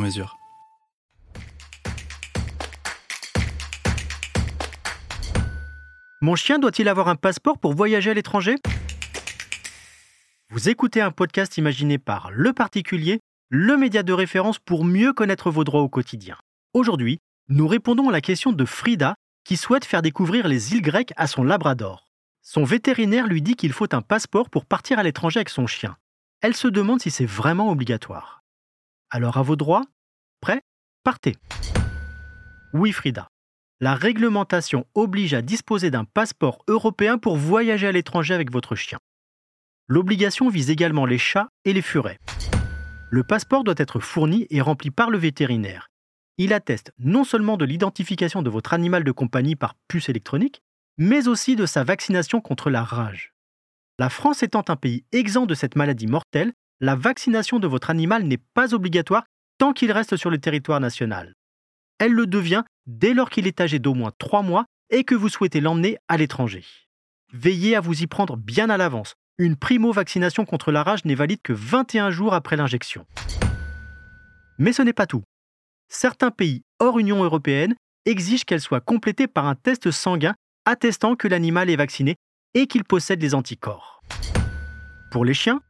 mesure. Mon chien doit-il avoir un passeport pour voyager à l'étranger? Vous écoutez un podcast imaginé par Le Particulier, le média de référence pour mieux connaître vos droits au quotidien. Aujourd'hui, nous répondons à la question de Frida qui souhaite faire découvrir les îles grecques à son labrador. Son vétérinaire lui dit qu'il faut un passeport pour partir à l'étranger avec son chien. Elle se demande si c'est vraiment obligatoire. Alors à vos droits Prêt Partez Oui Frida. La réglementation oblige à disposer d'un passeport européen pour voyager à l'étranger avec votre chien. L'obligation vise également les chats et les furets. Le passeport doit être fourni et rempli par le vétérinaire. Il atteste non seulement de l'identification de votre animal de compagnie par puce électronique, mais aussi de sa vaccination contre la rage. La France étant un pays exempt de cette maladie mortelle, la vaccination de votre animal n'est pas obligatoire tant qu'il reste sur le territoire national. Elle le devient dès lors qu'il est âgé d'au moins 3 mois et que vous souhaitez l'emmener à l'étranger. Veillez à vous y prendre bien à l'avance. Une primo-vaccination contre la rage n'est valide que 21 jours après l'injection. Mais ce n'est pas tout. Certains pays hors Union européenne exigent qu'elle soit complétée par un test sanguin attestant que l'animal est vacciné et qu'il possède les anticorps. Pour les chiens,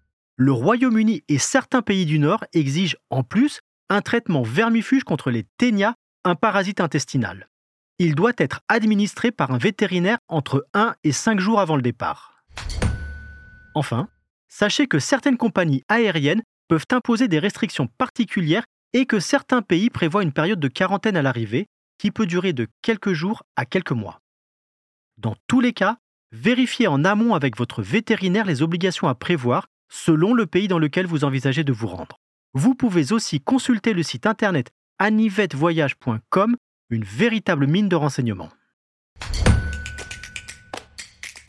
le Royaume-Uni et certains pays du Nord exigent en plus un traitement vermifuge contre les ténias, un parasite intestinal. Il doit être administré par un vétérinaire entre 1 et 5 jours avant le départ. Enfin, sachez que certaines compagnies aériennes peuvent imposer des restrictions particulières et que certains pays prévoient une période de quarantaine à l'arrivée qui peut durer de quelques jours à quelques mois. Dans tous les cas, vérifiez en amont avec votre vétérinaire les obligations à prévoir selon le pays dans lequel vous envisagez de vous rendre. Vous pouvez aussi consulter le site internet anivettevoyage.com, une véritable mine de renseignements.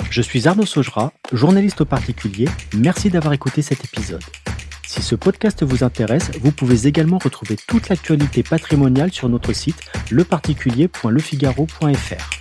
Je suis Arnaud Saugera, journaliste au particulier. Merci d'avoir écouté cet épisode. Si ce podcast vous intéresse, vous pouvez également retrouver toute l'actualité patrimoniale sur notre site leparticulier.lefigaro.fr.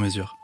mesure.